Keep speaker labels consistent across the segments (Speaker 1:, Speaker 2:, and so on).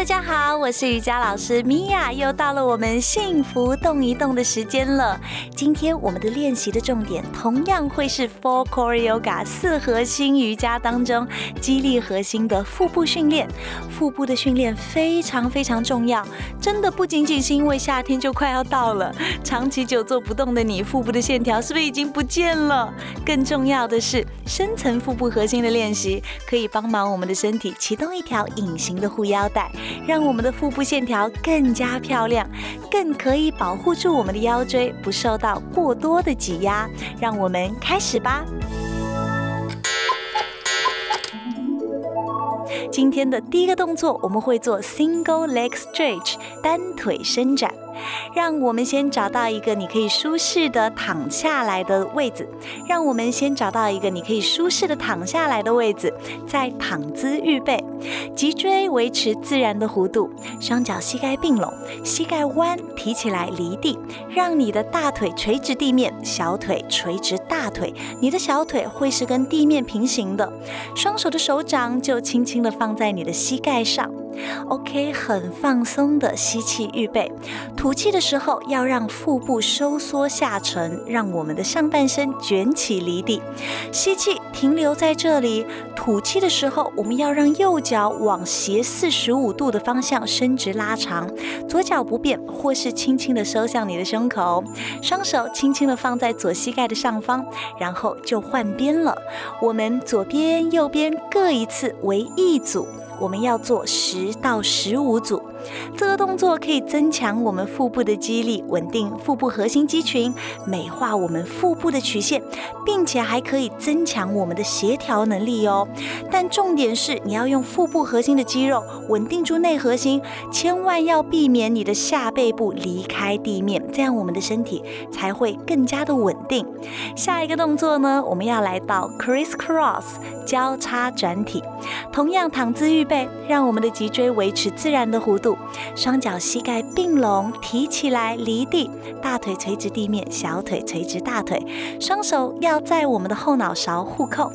Speaker 1: 大家好，我是瑜伽老师米娅，又到了我们幸福动一动的时间了。今天我们的练习的重点同样会是 Four Core Yoga 四核心瑜伽当中激励核心的腹部训练。腹部的训练非常非常重要，真的不仅仅是因为夏天就快要到了，长期久坐不动的你，腹部的线条是不是已经不见了？更重要的是，深层腹部核心的练习可以帮忙我们的身体启动一条隐形的护腰带。让我们的腹部线条更加漂亮，更可以保护住我们的腰椎不受到过多的挤压。让我们开始吧。今天的第一个动作，我们会做 single leg stretch 单腿伸展。让我们先找到一个你可以舒适的躺下来的位置。让我们先找到一个你可以舒适的躺下来的位置，在躺姿预备，脊椎维持自然的弧度，双脚膝盖并拢，膝盖弯，提起来离地，让你的大腿垂直地面，小腿垂直大腿，你的小腿会是跟地面平行的，双手的手掌就轻轻的放在你的膝盖上。OK，很放松的吸气，预备。吐气的时候要让腹部收缩下沉，让我们的上半身卷起离地。吸气，停留在这里。吐气的时候，我们要让右脚往斜四十五度的方向伸直拉长，左脚不变，或是轻轻的收向你的胸口，双手轻轻的放在左膝盖的上方，然后就换边了。我们左边、右边各一次为一组。我们要做十十到十五组。这个动作可以增强我们腹部的肌力，稳定腹部核心肌群，美化我们腹部的曲线，并且还可以增强我们的协调能力哦。但重点是你要用腹部核心的肌肉稳定住内核心，千万要避免你的下背部离开地面，这样我们的身体才会更加的稳定。下一个动作呢，我们要来到 crisscross 交叉转体，同样躺姿预备，让我们的脊椎维持自然的弧度。双脚膝盖并拢，提起来离地，大腿垂直地面，小腿垂直大腿，双手要在我们的后脑勺互扣。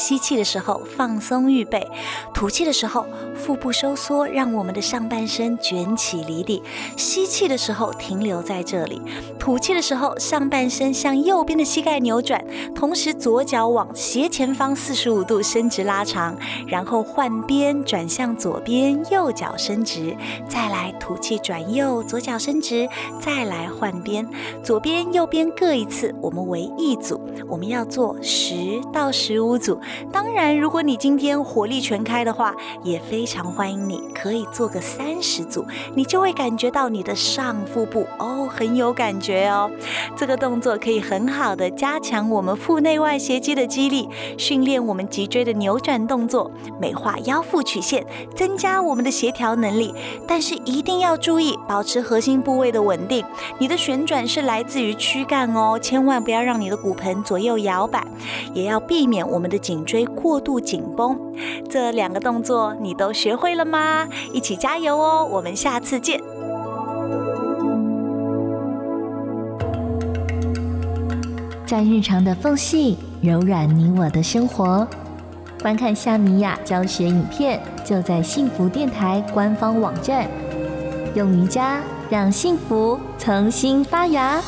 Speaker 1: 吸气的时候放松预备，吐气的时候腹部收缩，让我们的上半身卷起离地。吸气的时候停留在这里，吐气的时候上半身向右边的膝盖扭转，同时左脚往斜前方四十五度伸直拉长，然后换边转向左边，右脚伸直，再来吐气转右，左脚伸直，再来换边，左边右边各一次，我们为一组，我们要做十到十五组。当然，如果你今天火力全开的话，也非常欢迎你可以做个三十组，你就会感觉到你的上腹部哦很有感觉哦。这个动作可以很好的加强我们腹内外斜肌的肌力，训练我们脊椎的扭转动作，美化腰腹曲线，增加我们的协调能力。但是一定要注意保持核心部位的稳定，你的旋转是来自于躯干哦，千万不要让你的骨盆左右摇摆，也要避免我们的。颈椎过度紧绷，这两个动作你都学会了吗？一起加油哦！我们下次见。在日常的缝隙柔软你我的生活，观看夏米雅教学影片，就在幸福电台官方网站。用瑜伽让幸福重新发芽。